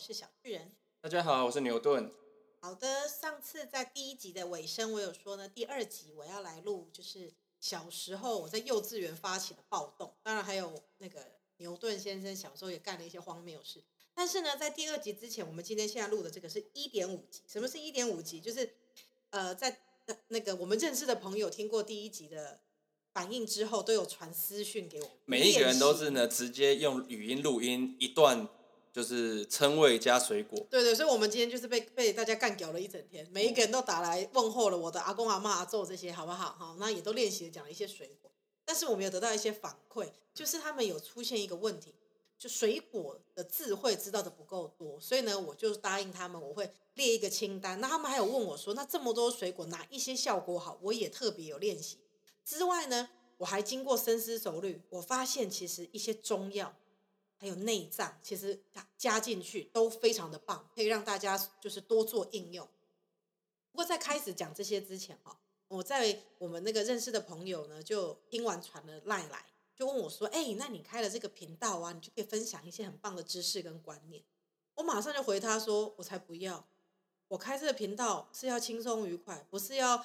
是小巨人。大家好，我是牛顿。好的，上次在第一集的尾声，我有说呢，第二集我要来录，就是小时候我在幼稚园发起的暴动，当然还有那个牛顿先生小时候也干了一些荒谬事。但是呢，在第二集之前，我们今天现在录的这个是一点五集。什么是一点五集？就是呃，在那个我们认识的朋友听过第一集的反应之后，都有传私讯给我。每一个人都是呢，直接用语音录音一段。就是称谓加水果，对对，所以我们今天就是被被大家干掉了一整天，每一个人都打来问候了我的阿公阿妈阿祖这些，好不好？好，那也都练习了讲了一些水果，但是我们有得到一些反馈，就是他们有出现一个问题，就水果的智慧知道的不够多，所以呢，我就答应他们我会列一个清单。那他们还有问我说，那这么多水果哪一些效果好？我也特别有练习。之外呢，我还经过深思熟虑，我发现其实一些中药。还有内脏，其实加加进去都非常的棒，可以让大家就是多做应用。不过在开始讲这些之前哈，我在我们那个认识的朋友呢，就听完传了赖来，就问我说：“哎，那你开了这个频道啊，你就可以分享一些很棒的知识跟观念。”我马上就回他说：“我才不要！我开这个频道是要轻松愉快，不是要。”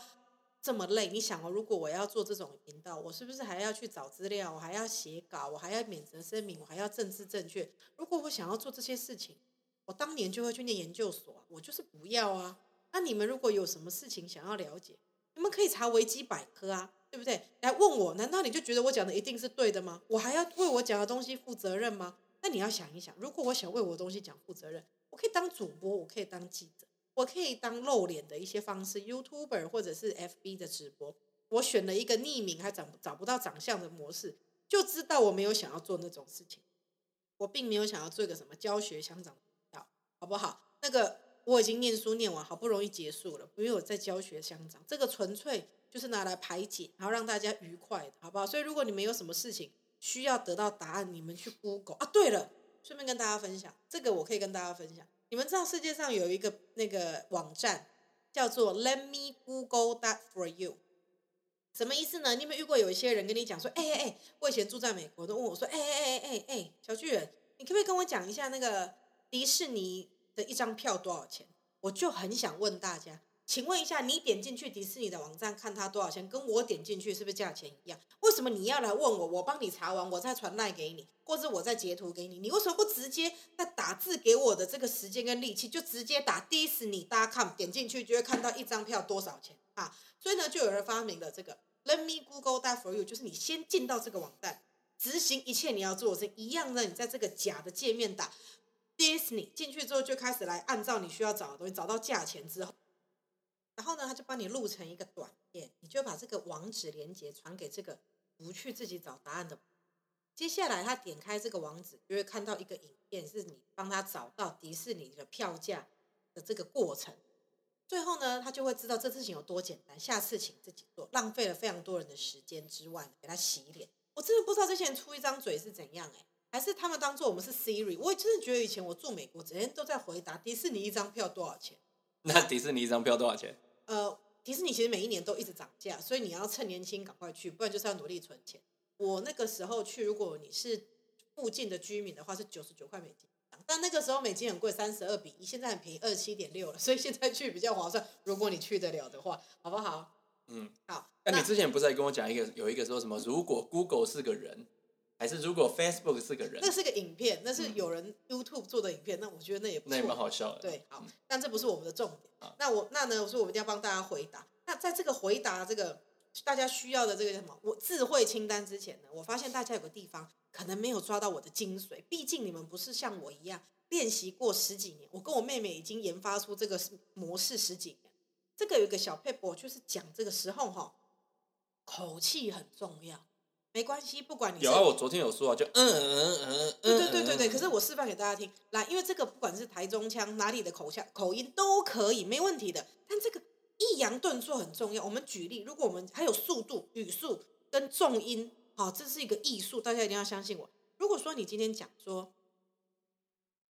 这么累，你想哦，如果我要做这种频道，我是不是还要去找资料？我还要写稿，我还要免责声明，我还要政治正确。如果我想要做这些事情，我当年就会去念研究所，我就是不要啊。那你们如果有什么事情想要了解，你们可以查维基百科啊，对不对？来问我，难道你就觉得我讲的一定是对的吗？我还要为我讲的东西负责任吗？那你要想一想，如果我想为我的东西讲负责任，我可以当主播，我可以当记者。我可以当露脸的一些方式，YouTuber 或者是 FB 的直播。我选了一个匿名还找找不到长相的模式，就知道我没有想要做那种事情。我并没有想要做一个什么教学乡长道，好不好？那个我已经念书念完，好不容易结束了，不用再教学乡长。这个纯粹就是拿来排解，然后让大家愉快的，好不好？所以如果你们有什么事情需要得到答案，你们去 Google 啊。对了，顺便跟大家分享，这个我可以跟大家分享。你们知道世界上有一个那个网站叫做 Let me Google that for you，什么意思呢？你有没有遇过有一些人跟你讲说，哎哎哎，我以前住在美国，都问我说，哎哎哎哎哎，小巨人，你可不可以跟我讲一下那个迪士尼的一张票多少钱？我就很想问大家。请问一下，你点进去迪士尼的网站看它多少钱，跟我点进去是不是价钱一样？为什么你要来问我？我帮你查完，我再传赖给你，或者我再截图给你，你为什么不直接在打字给我的这个时间跟力气，就直接打 disney.com 点进去就会看到一张票多少钱啊？所以呢，就有人发明了这个 Let me Google that for you，就是你先进到这个网站，执行一切你要做的事一样的，你在这个假的界面打 Disney 进去之后，就开始来按照你需要找的东西，找到价钱之后。然后呢，他就帮你录成一个短片，你就把这个网址连接传给这个不去自己找答案的。接下来他点开这个网址，就会看到一个影片，是你帮他找到迪士尼的票价的这个过程。最后呢，他就会知道这事情有多简单，下次请自己做，浪费了非常多人的时间之外，给他洗脸。我真的不知道这些人出一张嘴是怎样哎，还是他们当做我们是 Siri？我真的觉得以前我住美国，整天都在回答迪士尼一张票多少钱。那迪士尼一张票多少钱？呃，迪士尼其实每一年都一直涨价，所以你要趁年轻赶快去，不然就是要努力存钱。我那个时候去，如果你是附近的居民的话，是九十九块美金，但那个时候美金很贵，三十二比一，现在很便宜，二十七点六了，所以现在去比较划算。如果你去得了的话，好不好？嗯，好。那你之前不是还跟我讲一个，有一个说什么？如果 Google 是个人。还是如果 Facebook 是个人，那是个影片，那是有人 YouTube 做的影片，那我觉得那也不那也蛮好笑的。对，好，但这不是我们的重点。那我那呢？我说我们一定要帮大家回答。那在这个回答这个大家需要的这个什么我智慧清单之前呢，我发现大家有个地方可能没有抓到我的精髓。毕竟你们不是像我一样练习过十几年，我跟我妹妹已经研发出这个模式十几年。这个有一个小 paper 就是讲这个时候哈，口气很重要。没关系，不管你有啊，我昨天有说啊，就嗯嗯嗯嗯，对对对对对。可是我示范给大家听，来，因为这个不管是台中腔哪里的口腔口音都可以，没问题的。但这个抑扬顿挫很重要。我们举例，如果我们还有速度、语速跟重音，好，这是一个艺术，大家一定要相信我。如果说你今天讲说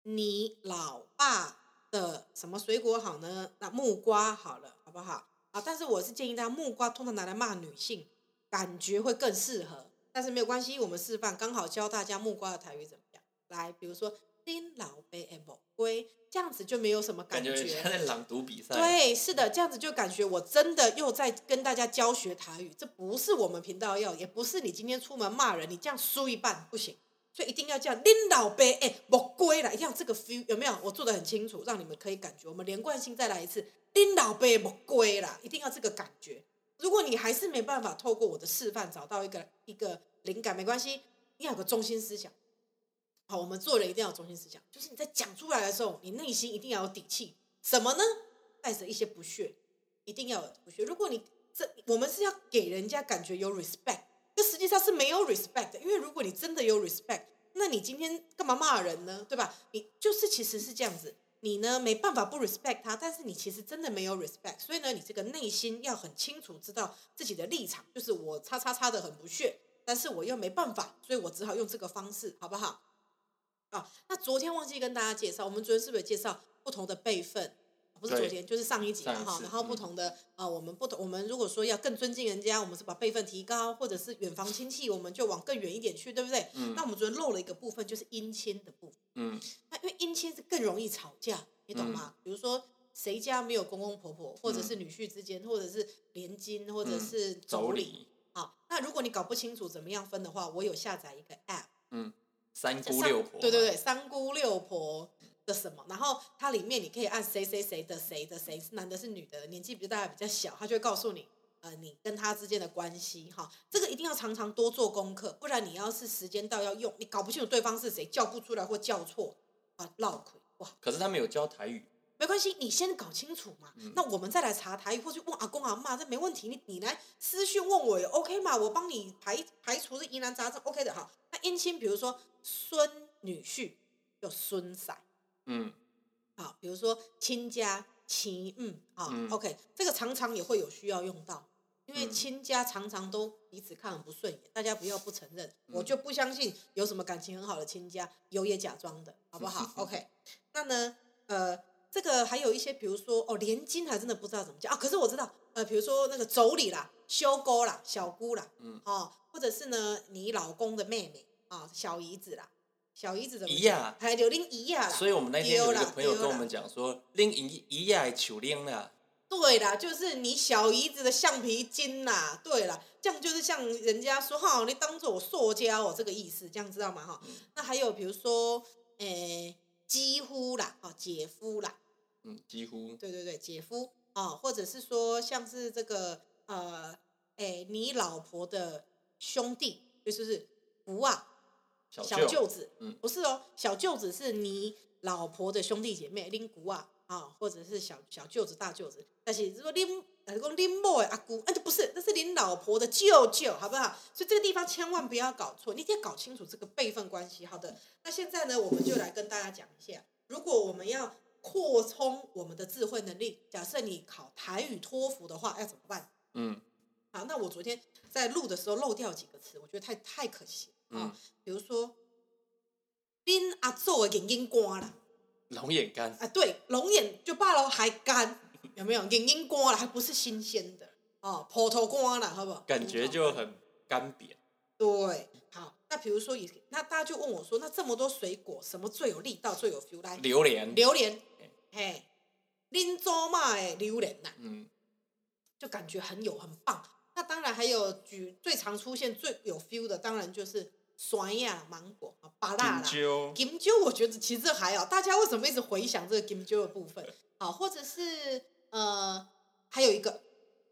你老爸的什么水果好呢？那木瓜好了，好不好？啊，但是我是建议大家，木瓜通常拿来骂女性，感觉会更适合。但是没有关系，我们示范刚好教大家木瓜的台语怎么样。来，比如说拎老杯哎某龟，这样子就没有什么感觉。觉在朗读比赛。对，是的，这样子就感觉我真的又在跟大家教学台语，这不是我们频道要，也不是你今天出门骂人，你这样输一半不行，所以一定要这样拎老杯哎某龟来，一定要这个 feel 有没有？我做的很清楚，让你们可以感觉。我们连贯性再来一次，拎老杯某龟啦，一定要这个感觉。如果你还是没办法透过我的示范找到一个一个灵感，没关系，你要有个中心思想。好，我们做人一定要有中心思想，就是你在讲出来的时候，你内心一定要有底气。什么呢？带着一些不屑，一定要有不屑。如果你这，我们是要给人家感觉有 respect，这实际上是没有 respect 的。因为如果你真的有 respect，那你今天干嘛骂人呢？对吧？你就是其实是这样子，你呢没办法不 respect 他，但是你其实真的没有 respect，所以呢，你这个内心要很清楚知道自己的立场，就是我叉叉叉的很不屑，但是我又没办法，所以我只好用这个方式，好不好？啊，那昨天忘记跟大家介绍，我们昨天是不是介绍不同的辈分？不是昨天，就是上一集了哈。然后不同的啊，我们不同，我们如果说要更尊敬人家，我们是把辈分提高，或者是远房亲戚，我们就往更远一点去，对不对？嗯。那我们昨天漏了一个部分，就是姻亲的部分。嗯。那因为姻亲是更容易吵架，你懂吗？比如说谁家没有公公婆婆，或者是女婿之间，或者是连襟，或者是妯娌。好，那如果你搞不清楚怎么样分的话，我有下载一个 App。嗯。三姑六婆，对对对，三姑六婆的什么？然后它里面你可以按谁谁谁的谁的谁是男的，是女的，年纪比大比较小，他就会告诉你，呃，你跟他之间的关系哈。这个一定要常常多做功课，不然你要是时间到要用，你搞不清楚对方是谁，叫不出来或叫错啊，闹亏哇。可是他们有教台语，没关系，你先搞清楚嘛。那我们再来查台语，或者问阿公阿妈，这没问题。你你来私讯问我也 OK 嘛，我帮你排排除这疑难杂症 OK 的哈。那姻亲，比如说。孙女婿叫孙婿，嗯，好，比如说亲家亲，嗯，啊，OK，这个常常也会有需要用到，因为亲家常常都彼此看很不顺眼，大家不要不承认，我就不相信有什么感情很好的亲家，有也假装的，好不好？OK，那呢，呃，这个还有一些，比如说哦，连金还真的不知道怎么讲啊，可是我知道，呃，比如说那个妯娌啦、修姑啦、小姑啦，嗯，哦，或者是呢，你老公的妹妹。啊，小姨子啦，小姨子怎么？姨呀，还有拎姨呀。所以我们那天有一个朋友跟我们讲说，拎姨姨呀，求拎啦。对啦，就是你小姨子的橡皮筋啦。对啦，这样就是像人家说哈，你当做我塑胶哦，这个意思，这样知道吗？哈，那还有比如说，诶，几乎啦，哦，姐夫啦。嗯，几乎。对对对，姐夫啊，或者是说像是这个呃，诶，你老婆的兄弟，就是不啊。小舅子，嗯，不是哦，小舅子是你老婆的兄弟姐妹，拎姑啊，啊，或者是小小舅子、大舅子，但是如果拎，如果拎某阿姑，那就不是，那是您老婆的舅舅，好不好？所以这个地方千万不要搞错，你一定要搞清楚这个辈分关系。好的，那现在呢，我们就来跟大家讲一下，如果我们要扩充我们的智慧能力，假设你考台语托福的话，要怎么办？嗯，好，那我昨天在录的时候漏掉几个词，我觉得太太可惜。啊，比如说，恁阿祖的眼睛干了，龙眼干啊，对，龙眼就罢了，还干，有没有？眼睛干了，还不是新鲜的哦，葡萄干了，好不好？感觉就很干瘪。对，好，那比如说也，那大家就问我说，那这么多水果，什么最有力道，最有 feel？来，榴莲，榴莲，嘿，恁祖妈的榴莲呐，嗯，就感觉很有，很棒。那当然还有举最常出现最有 feel 的，当然就是。酸呀，芒果啊，芭辣啦，金蕉，我觉得其实还好。大家为什么一直回想这个金蕉的部分？好，或者是呃，还有一个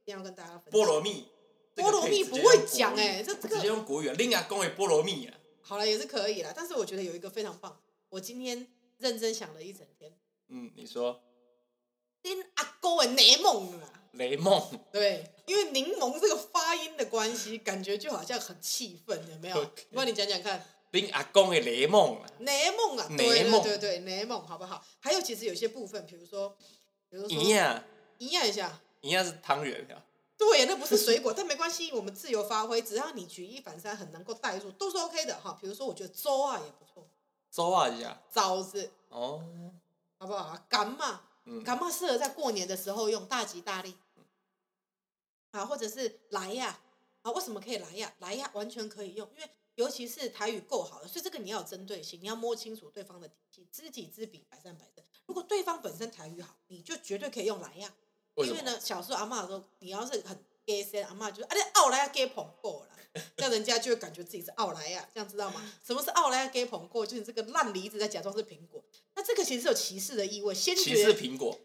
一定要跟大家分享。菠萝蜜，菠萝蜜不会讲哎，这这个直接用国语啊，另外讲的菠萝蜜啊。好了，也是可以啦，但是我觉得有一个非常棒，我今天认真想了一整天。嗯，你说。恁阿哥的柠檬啊。雷梦，对，因为柠檬这个发音的关系，感觉就好像很气愤，有没有？我帮你讲讲看。恁阿公的雷梦啊，雷梦啊，对对对对，雷梦好不好？还有其实有些部分，比如说，比如说，营养。营养一下，营养是汤圆呀。对，那不是水果，但没关系，我们自由发挥，只要你举一反三，很能够带入，都是 OK 的哈。比如说，我觉得粥啊也不错，粥啊一下，枣子哦，好不好？干嘛？嗯，干嘛适合在过年的时候用，大吉大利。啊，或者是来呀，啊，为什么可以来呀？来呀，完全可以用，因为尤其是台语够好了，所以这个你要有针对性，你要摸清楚对方的底细，知己知彼，百战百胜。如果对方本身台语好，你就绝对可以用来呀。为？因为呢，小时候阿嬷说，你要是很 gay 声，阿嬷就说，啊，你奥莱亚 gay 捧过了，这样人家就会感觉自己是奥莱亚，这样知道吗？什么是奥莱亚 gay 捧过？就是这个烂梨子在假装是苹果，这个其实是有歧视的意味，先歧视苹果，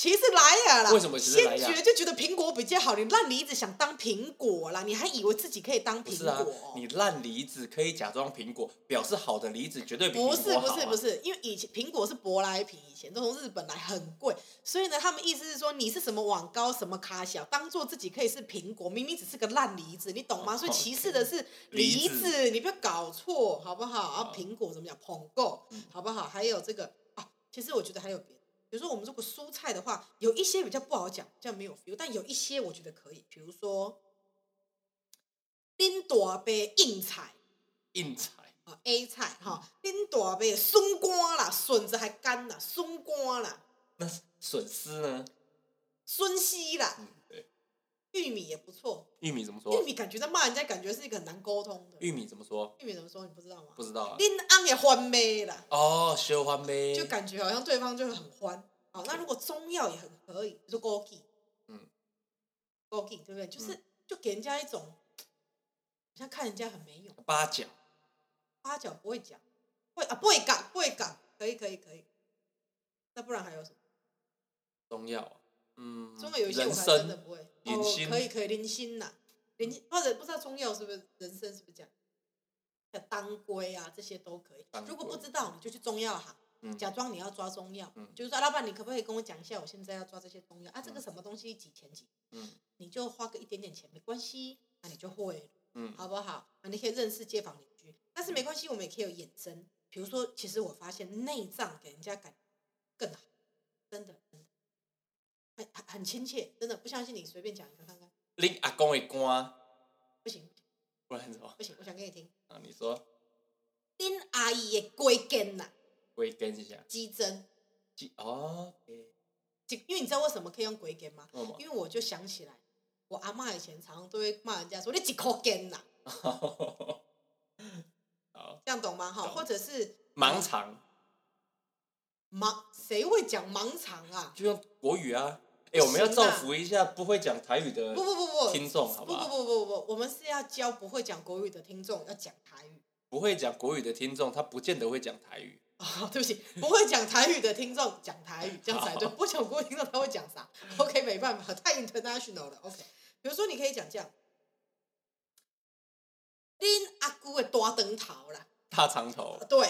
歧视莱雅啦。为什么歧视莱雅先觉就觉得苹果比较好，你烂梨子想当苹果啦，你还以为自己可以当苹果？？你烂梨子可以假装苹果，表示好的梨子绝对比不是。不是不是，因为以前苹果是舶来品，以前都从日本来，很贵，所以呢，他们意思是说你是什么网高什么卡小，当做自己可以是苹果，明明只是个烂梨子，你懂吗？哦所以歧视的是梨梨子子，你不要搞错，好不好？啊好，苹果怎么讲？捧够嗯，好不好？还有这个啊，其实我觉得还有别的，比如说我们如果蔬菜的话，有一些比较不好讲，这样没有 feel，但有一些我觉得可以，比如说冰大杯硬菜。硬菜啊 A 菜哈，冰大杯笋瓜啦，笋子还干啦，笋瓜啦，那笋丝呢？笋丝啦。玉米也不错。玉米怎么说玉？米感觉在骂人家，感觉是一个很难沟通的。玉米怎么说？玉米怎么说？你不知道吗？不知道啊。恁昂也欢妹啦，哦，修欢呗。就感觉好像对方就是很欢。好，那如果中药也很可以，比如说枸杞，嗯，枸杞对不对？就是就给人家一种，好像看人家很没用。八角。八角不会讲，会啊不会讲，不会讲，可以可以可以。那不然还有什么？中药啊，嗯，中药有一些我还真的，不会。哦，可以可以，零星呐，零星或者不知道中药是不是人参是不是这样？像当归啊，这些都可以。如果不知道，你就去中药行，嗯，假装你要抓中药，嗯就是说，啊老板，你可不可以跟我讲一下，我现在要抓这些中药啊？这个什么东西几钱几？嗯你就花个一点点钱没关系，那你就会了。嗯，好不好？啊，你可以认识街坊邻居，但是没关系，我们也可以有衍生。比如说，其实我发现内脏给人家感更好，真的，很亲切，真的不相信你随便讲一个看看，你阿公的歌，不行不然什么？不行，我想给你听，啊，你说恁阿姨的龟根呐，归根是啥，鸡胗，鸡哦，因为你知道为什么可以用龟根吗？因为我就想起来，我阿妈以前常常都会骂人家说你几口根呐，好，这样懂吗？哈，或者是盲肠盲，谁会讲盲肠啊？就用国语啊。哎，我们要造福一下不会讲台语的不不不不，听众，好不不不？不不不，我们是要教不会讲国语的听众要讲台语。不会讲国语的听众，他不见得会讲台语。哦，对不起，不会讲台语的听众讲台语，这样才对。不讲国语听众他会讲啥？OK，没办法，太 international 了。OK，比如说你可以讲这样，恁阿姑的大灯头啦，大肠头，对，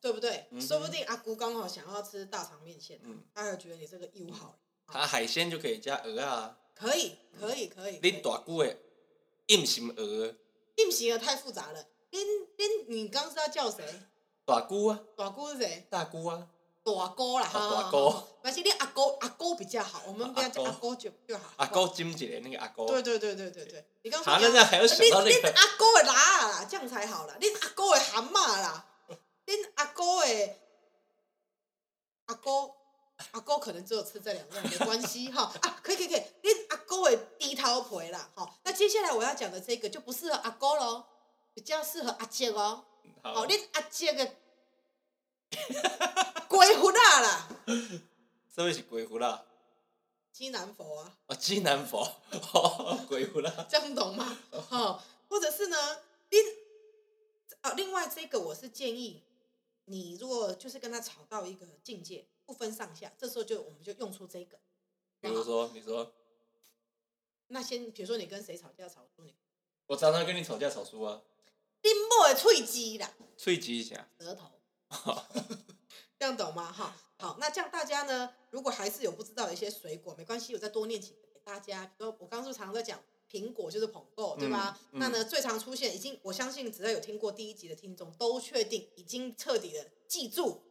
对不对？嗯说不定阿姑刚好想要吃大肠面线，嗯，他会觉得你这个义务好了，他海鲜就可以加鹅啊。可以，可以，可以。恁大姑的硬心鹅，定型鹅太复杂了。恁恁，你刚刚是要叫谁？大姑啊，大姑是谁？大姑啊，大姑啦，哦哈大哥，而且你阿哥阿哥比较好，我们不要叫阿哥阿哥就就好。阿哥金姐那个阿哥，对对对对对对，你刚说你要那还要想到那恁恁阿哥的拉啦，这样才好啦。恁阿哥的蛤蟆啦，恁阿哥的阿哥阿哥可能只有吃这两样，没关系哈啊，可以可以可以，恁阿哥的低头皮啦，好，那接下来我要讲的这个就不适合阿哥喽，比较适合阿姐哦。好哦，，恁阿姐的鬼魂啊啦，什么是鬼狐啦？鸡南佛啊，哦，济南佛，哦，鬼狐啦，这样懂吗？哦，或者是呢，另啊，另外这个我是建议你，如果就是跟他吵到一个境界，不分上下，这时候就我们就用出这个。比如说，你说那先比如说你跟谁吵架吵输你，我常常跟你吵架吵输啊，恁某的脆鸡啦，脆鸡一下，舌头，这样懂吗？哈，好，那这样大家呢，如果还是有不知道的一些水果，没关系，我再多念几个给大家。比如说我刚刚是常常在讲苹果就是捧购，对吧？嗯嗯那呢，最常出现，已经我相信只要有听过第一集的听众都确定，已经彻底的记住，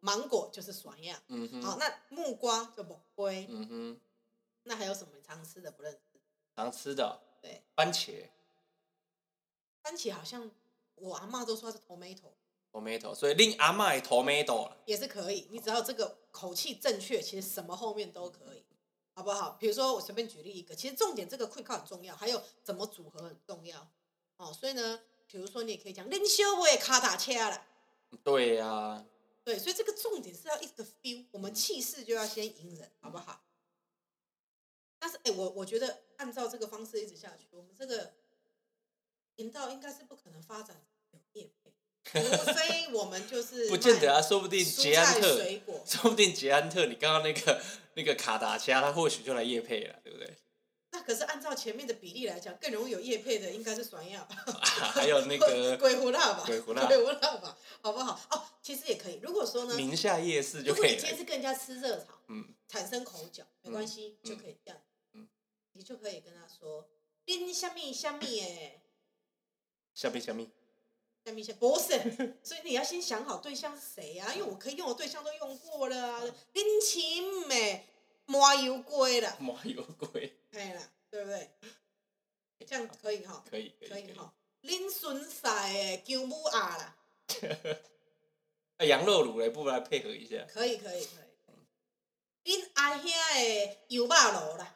芒果就是酸呀。嗯哼。好，那木瓜就木龟，嗯哼，那还有什么你常吃的不认识？常吃的对，番茄。番茄好像我阿妈都说它是 tomato，tomato，所以令阿妈也 tomato 了，也是可以，你只要这个口气正确，其实什么后面都可以，好不好？比如说我随便举例一个，其实重点这个 quick 很重要，还有怎么组合很重要。哦。所以呢，比如说你也可以讲恁小妹卡打车了，对呀、对，所以这个重点是要一直 feel，我们气势就要先赢人，好不好？但是哎、我我觉得按照这个方式一直下去，我们这个频道应该是不可能发展有业配，除非我们就是 不见得啊，卖说不定捷安特，水果，说不定捷安特，你刚刚那个那个卡达加，他或许就来夜配了，对不对？那可是按照前面的比例来讲，更容易有业配的应该是酸药。还有那个 鬼胡辣吧，鬼胡辣鬼胡辣吧，好不好？哦，其实也可以。如果说呢，宁夏夜市就可以如果你今天是跟人家吃热炒，嗯，产生口角，没关系，嗯就可以这样，嗯你就可以跟他说，恁虾米虾米诶，虾米虾米，虾米虾不是，所以你要先想好对象是谁呀、因为我可以用的对象都用过了啊，恁亲诶，麻油龟啦，麻油龟，嘿啦，对不对？这样可以哈，可以可以可以。可以哈。恁孙婿诶，姜母鸭啦。那羊肉卤嘞，不来配合一下？可以可以可以。恁阿兄的油霸卤啦，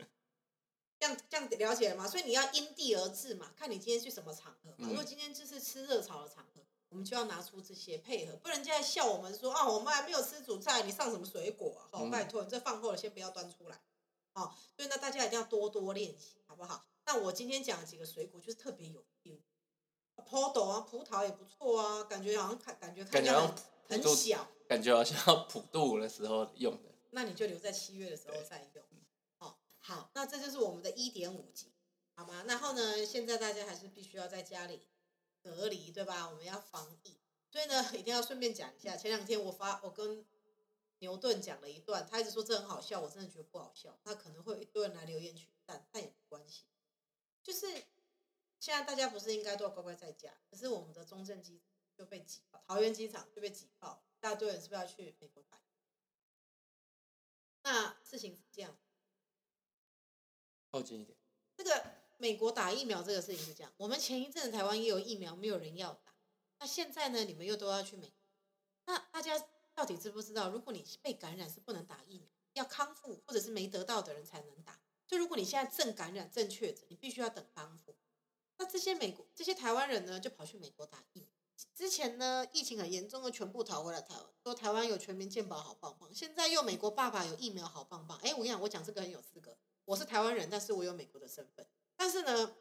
这样这样了解了吗？所以你要因地而制嘛，看你今天去什么场合嘛。嗯如果今天就是吃热炒的场合，我们就要拿出这些配合，不然人家在笑我们说啊，我们还没有吃主菜，你上什么水果啊？哦，嗯拜托，你这饭后了先不要端出来。哦，所以呢，大家一定要多多练习，好不好？那我今天讲的几个水果就是特别有 feel，葡萄啊，葡萄也不错啊，感觉好像看感觉看起来很很小。感觉好像要普渡的时候用的。那你就留在七月的时候再用。哦，好，那这就是我们的一点五级，好吗？然后呢，现在大家还是必须要在家里隔离，对吧？我们要防疫，所以呢，一定要顺便讲一下。前两天我发，我跟牛顿讲了一段，他一直说这很好笑，我真的觉得不好笑。那可能会有一堆人来留言取赞，但也没关系。就是现在大家不是应该都要乖乖在家，可是我们的中正机就被挤爆，桃园机场就被挤爆，一大堆人是不是要去美国打？那事情是这样，靠近一点。这个美国打疫苗这个事情是这样，我们前一阵子台湾也有疫苗，没有人要打。那现在呢，你们又都要去美国，那大家到底知不知道？如果你被感染是不能打疫苗，要康复或者是没得到的人才能打。就如果你现在正感染、正确诊，你必须要等康复。那这些美国、这些台湾人呢，就跑去美国打疫苗。之前呢，疫情很严重的全部逃回来台湾，说台湾有全民健保好棒棒。现在又美国爸爸有疫苗好棒棒。哎，我跟你讲，我讲这个很有资格。我是台湾人，但是我有美国的身份。但是呢，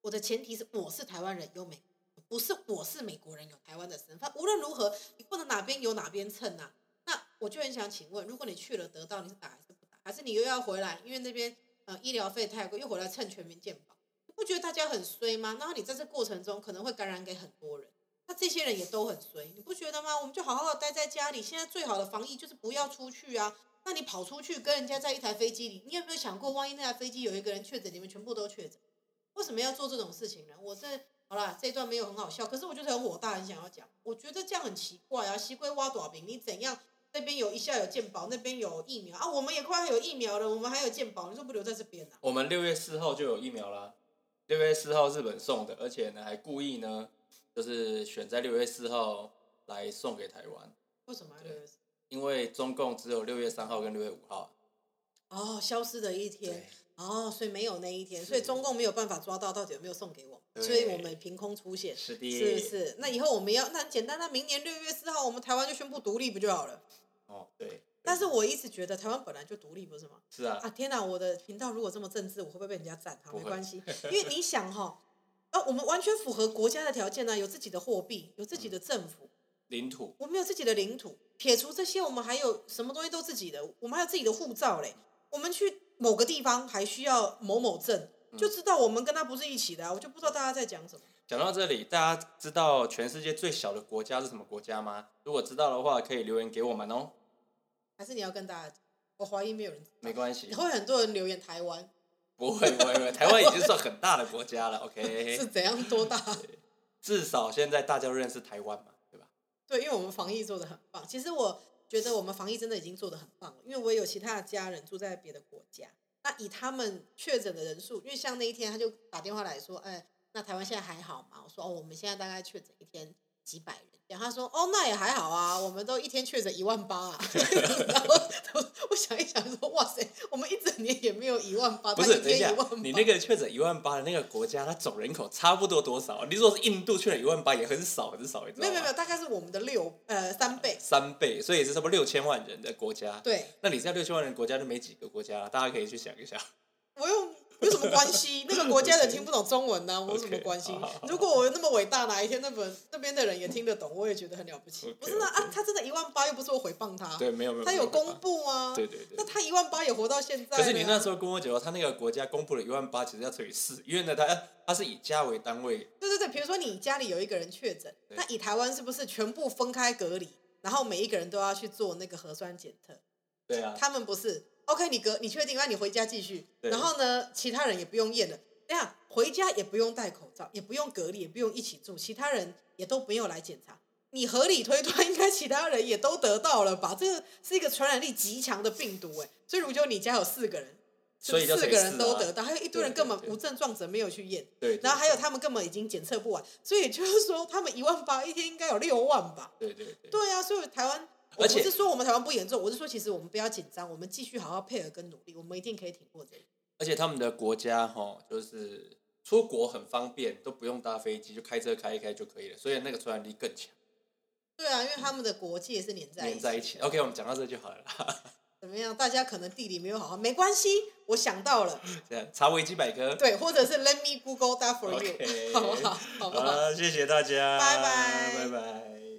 我的前提是我是台湾人，有美，不是我是美国人，有台湾的身份。无论如何，你不能哪边有哪边蹭啊。那我就很想请问，如果你去了得到，你是打还是不打？还是你又要回来？因为那边呃医疗费太贵，又回来蹭全民健保，不觉得大家很衰吗？然后你在这过程中可能会感染给很多人。那这些人也都很衰，你不觉得吗？我们就好好的待在家里。现在最好的防疫就是不要出去啊。那你跑出去跟人家在一台飞机里，你有没有想过，万一那台飞机有一个人确诊，你们全部都确诊，为什么要做这种事情呢？我这好啦，这一段没有很好笑，可是我就是很火大，很想要讲。我觉得这样很奇怪啊，西归挖短饼，你怎样？那边有一下有健保，那边有疫苗啊，我们也快要有疫苗了，我们还有健保，你说不留在这边啊？我们六月四号就有疫苗了，六月四号日本送的，而且呢还故意呢，就是选在六月四号来送给台湾，为什么要六月四？因为中共只有六月三号跟六月五号。哦，消失的一天，哦，所以没有那一天，所以中共没有办法抓到到底有没有送给我所以我们凭空出现，是的，是不是？那以后我们要那很简单，那明年六月四号我们台湾就宣布独立不就好了？哦，对。但是我一直觉得台湾本来就独立，不是吗？是啊，啊天哪！我的频道如果这么政治，我会不会被人家赞？好，没关系，因为你想哈，啊，我们完全符合国家的条件呢、有自己的货币，有自己的政府，领土我们有自己的领土。撇除这些，我们还有什么东西都自己的，我们还有自己的护照嘞。我们去某个地方还需要某某证，就知道我们跟他不是一起的、啊。我就不知道大家在讲什么。讲到这里，大家知道全世界最小的国家是什么国家吗？如果知道的话，可以留言给我们哦。还是你要跟大家讲？我怀疑没有人没关系，会很多人留言台湾不会不会不会，台湾已经算很大的国家了，OK 是。怎样多大？至少现在大家都认识台湾嘛，对吧？对，因为我们防疫做的很棒。其实我觉得我们防疫真的已经做的很棒了，因为我也有其他的家人住在别的国家。那以他们确诊的人数，因为像那一天他就打电话来说，哎，那台湾现在还好吗？我说哦，我们现在大概确诊一天几百人。然后他说：“哦，那也还好啊，我们都一天确诊一万八啊。”然后我 我想一想说：“哇塞，我们一整年也没有一万八，不是，一等一下天一万八。”，你那个确诊一万八的那个国家，它总人口差不多多少？你如果是印度确诊一万八，也很少很少，你知道吗？没有没有没有，大概是我们的六呃三倍。三倍，所以也是差不多六千万人的国家。对，那你知道六千万人国家就没几个国家了，大家可以去想一想。我又有什么关系？那个国家的听不懂中文呢、我有什么关系如果我那么伟大，哪一天那本那边的人也听得懂，我也觉得很了不起。不是呢 OK 啊，他真的一万八，又不是我诽谤他，对，没有没有，他有公布啊。对对对那他一万八也活到现在。可是你那时候跟我讲，他那个国家公布了一万八，其实要乘以四，因为呢，他他是以家为单位，对对对，比如说你家里有一个人确诊，那以台湾是不是全部分开隔离，然后每一个人都要去做那个核酸检测？对啊，他们不是，OK，你隔你确定，那你回家继续，然后呢，其他人也不用验了，这样回家也不用戴口罩，也不用隔离，也不用一起住，其他人也都不用来检查。你合理推断，应该其他人也都得到了吧？这个是一个传染力极强的病毒，哎，所以如果你家有四个人，所以四个人都得到，还有一堆人根本无症状者没有去验，对，然后还有他们根本已经检测不完，所以就是说他们一万八一天应该有六万吧？对对对，对啊，所以台湾，我而且不是说我们台湾不严重，我是说其实我们不要紧张，我们继续好好配合跟努力，我们一定可以挺过这个。而且他们的国家哈，就是出国很方便，都不用搭飞机，就开车开一开就可以了，所以那个传染力更强，对啊，因为他们的国界是连在。连在一起。OK，我们讲到这就好了啦。怎么样？大家可能地理没有好好，没关系，我想到了，这样查维基百科。对，或者是 Let me Google that for you，OK 好不好？好不好？好，谢谢大家，拜拜拜拜。